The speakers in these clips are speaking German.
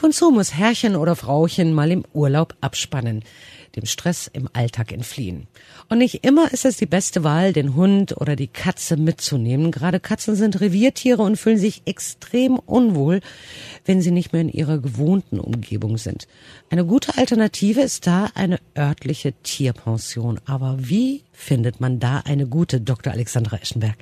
Ab und zu muss Herrchen oder Frauchen mal im Urlaub abspannen, dem Stress im Alltag entfliehen. Und nicht immer ist es die beste Wahl, den Hund oder die Katze mitzunehmen. Gerade Katzen sind Reviertiere und fühlen sich extrem unwohl, wenn sie nicht mehr in ihrer gewohnten Umgebung sind. Eine gute Alternative ist da eine örtliche Tierpension. Aber wie findet man da eine gute, Dr. Alexandra Eschenberg?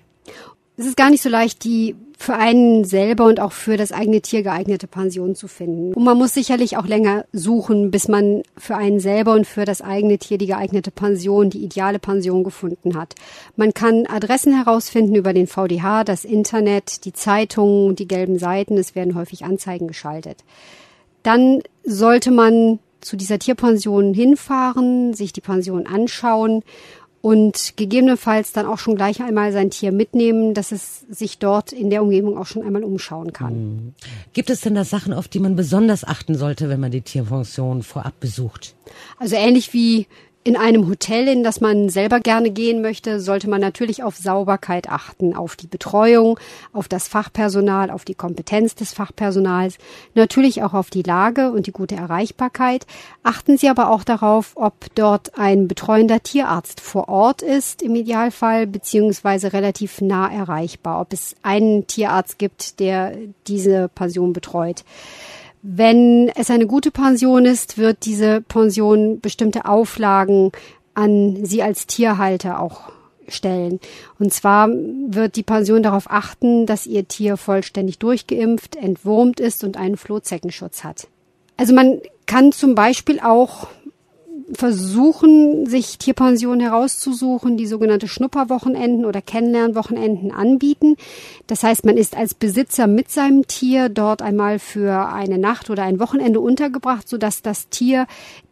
Es ist gar nicht so leicht, die für einen selber und auch für das eigene Tier geeignete Pension zu finden. Und man muss sicherlich auch länger suchen, bis man für einen selber und für das eigene Tier die geeignete Pension, die ideale Pension gefunden hat. Man kann Adressen herausfinden über den VDH, das Internet, die Zeitungen, die gelben Seiten. Es werden häufig Anzeigen geschaltet. Dann sollte man zu dieser Tierpension hinfahren, sich die Pension anschauen und gegebenenfalls dann auch schon gleich einmal sein Tier mitnehmen, dass es sich dort in der Umgebung auch schon einmal umschauen kann. Hm. Gibt es denn da Sachen, auf die man besonders achten sollte, wenn man die Tierpension vorab besucht? Also ähnlich wie in einem Hotel, in das man selber gerne gehen möchte, sollte man natürlich auf Sauberkeit achten, auf die Betreuung, auf das Fachpersonal, auf die Kompetenz des Fachpersonals, natürlich auch auf die Lage und die gute Erreichbarkeit. Achten Sie aber auch darauf, ob dort ein betreuender Tierarzt vor Ort ist, im Idealfall, beziehungsweise relativ nah erreichbar, ob es einen Tierarzt gibt, der diese Pension betreut. Wenn es eine gute Pension ist, wird diese Pension bestimmte Auflagen an Sie als Tierhalter auch stellen. Und zwar wird die Pension darauf achten, dass Ihr Tier vollständig durchgeimpft, entwurmt ist und einen Flohzeckenschutz hat. Also man kann zum Beispiel auch versuchen, sich Tierpensionen herauszusuchen, die sogenannte Schnupperwochenenden oder Kennenlernwochenenden anbieten. Das heißt, man ist als Besitzer mit seinem Tier dort einmal für eine Nacht oder ein Wochenende untergebracht, sodass das Tier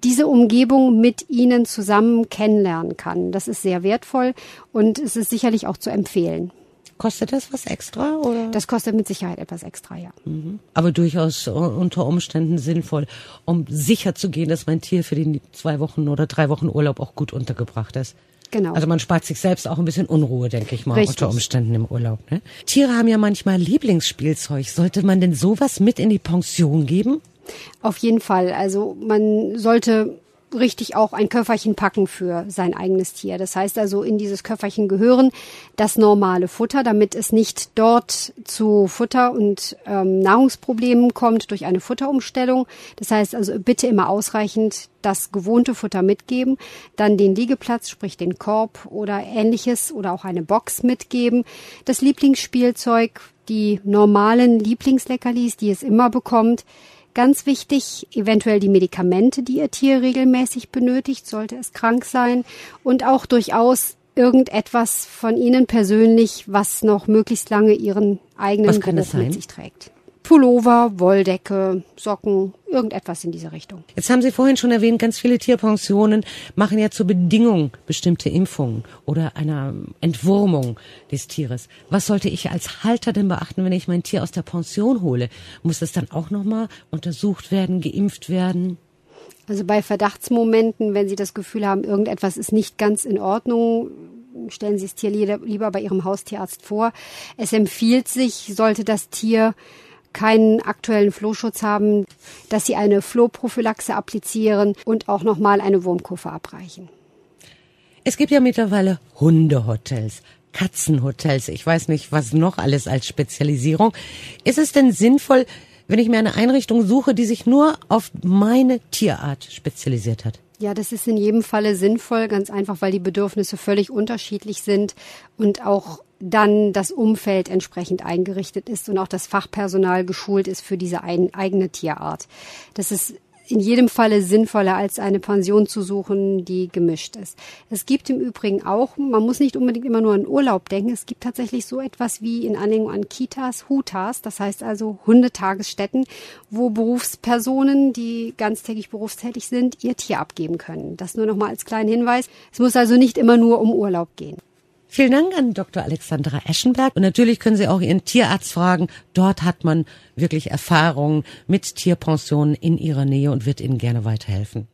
diese Umgebung mit ihnen zusammen kennenlernen kann. Das ist sehr wertvoll und es ist sicherlich auch zu empfehlen. Kostet das was extra? Oder? Das kostet mit Sicherheit etwas extra, ja. Mhm. Aber durchaus unter Umständen sinnvoll, um sicher zu gehen, dass mein Tier für die zwei Wochen oder drei Wochen Urlaub auch gut untergebracht ist. Genau. Also man spart sich selbst auch ein bisschen Unruhe, denke ich mal, Richtig. unter Umständen im Urlaub. Ne? Tiere haben ja manchmal Lieblingsspielzeug. Sollte man denn sowas mit in die Pension geben? Auf jeden Fall. Also man sollte richtig auch ein Köfferchen packen für sein eigenes Tier. Das heißt also, in dieses Köfferchen gehören das normale Futter, damit es nicht dort zu Futter- und ähm, Nahrungsproblemen kommt durch eine Futterumstellung. Das heißt also, bitte immer ausreichend das gewohnte Futter mitgeben, dann den Liegeplatz, sprich den Korb oder ähnliches oder auch eine Box mitgeben, das Lieblingsspielzeug, die normalen Lieblingsleckerlis, die es immer bekommt, Ganz wichtig, eventuell die Medikamente, die Ihr Tier regelmäßig benötigt, sollte es krank sein und auch durchaus irgendetwas von Ihnen persönlich, was noch möglichst lange Ihren eigenen Geruch mit sich trägt. Pullover, Wolldecke, Socken, irgendetwas in diese Richtung. Jetzt haben Sie vorhin schon erwähnt, ganz viele Tierpensionen machen ja zur Bedingung bestimmte Impfungen oder einer Entwurmung des Tieres. Was sollte ich als Halter denn beachten, wenn ich mein Tier aus der Pension hole? Muss das dann auch nochmal untersucht werden, geimpft werden? Also bei Verdachtsmomenten, wenn Sie das Gefühl haben, irgendetwas ist nicht ganz in Ordnung, stellen Sie das Tier lieber bei Ihrem Haustierarzt vor. Es empfiehlt sich, sollte das Tier keinen aktuellen Flohschutz haben, dass sie eine Flohprophylaxe applizieren und auch nochmal eine Wurmkur verabreichen. Es gibt ja mittlerweile Hundehotels, Katzenhotels, ich weiß nicht, was noch alles als Spezialisierung. Ist es denn sinnvoll, wenn ich mir eine Einrichtung suche, die sich nur auf meine Tierart spezialisiert hat? Ja, das ist in jedem Falle sinnvoll, ganz einfach, weil die Bedürfnisse völlig unterschiedlich sind und auch dann das Umfeld entsprechend eingerichtet ist und auch das Fachpersonal geschult ist für diese ein, eigene Tierart. Das ist in jedem Falle sinnvoller, als eine Pension zu suchen, die gemischt ist. Es gibt im Übrigen auch, man muss nicht unbedingt immer nur an Urlaub denken, es gibt tatsächlich so etwas wie in Anlehnung an Kitas, Hutas, das heißt also Hundetagesstätten, wo Berufspersonen, die ganztägig berufstätig sind, ihr Tier abgeben können. Das nur noch mal als kleinen Hinweis. Es muss also nicht immer nur um Urlaub gehen. Vielen Dank an Dr. Alexandra Eschenberg. Und natürlich können Sie auch Ihren Tierarzt fragen. Dort hat man wirklich Erfahrung mit Tierpensionen in Ihrer Nähe und wird Ihnen gerne weiterhelfen.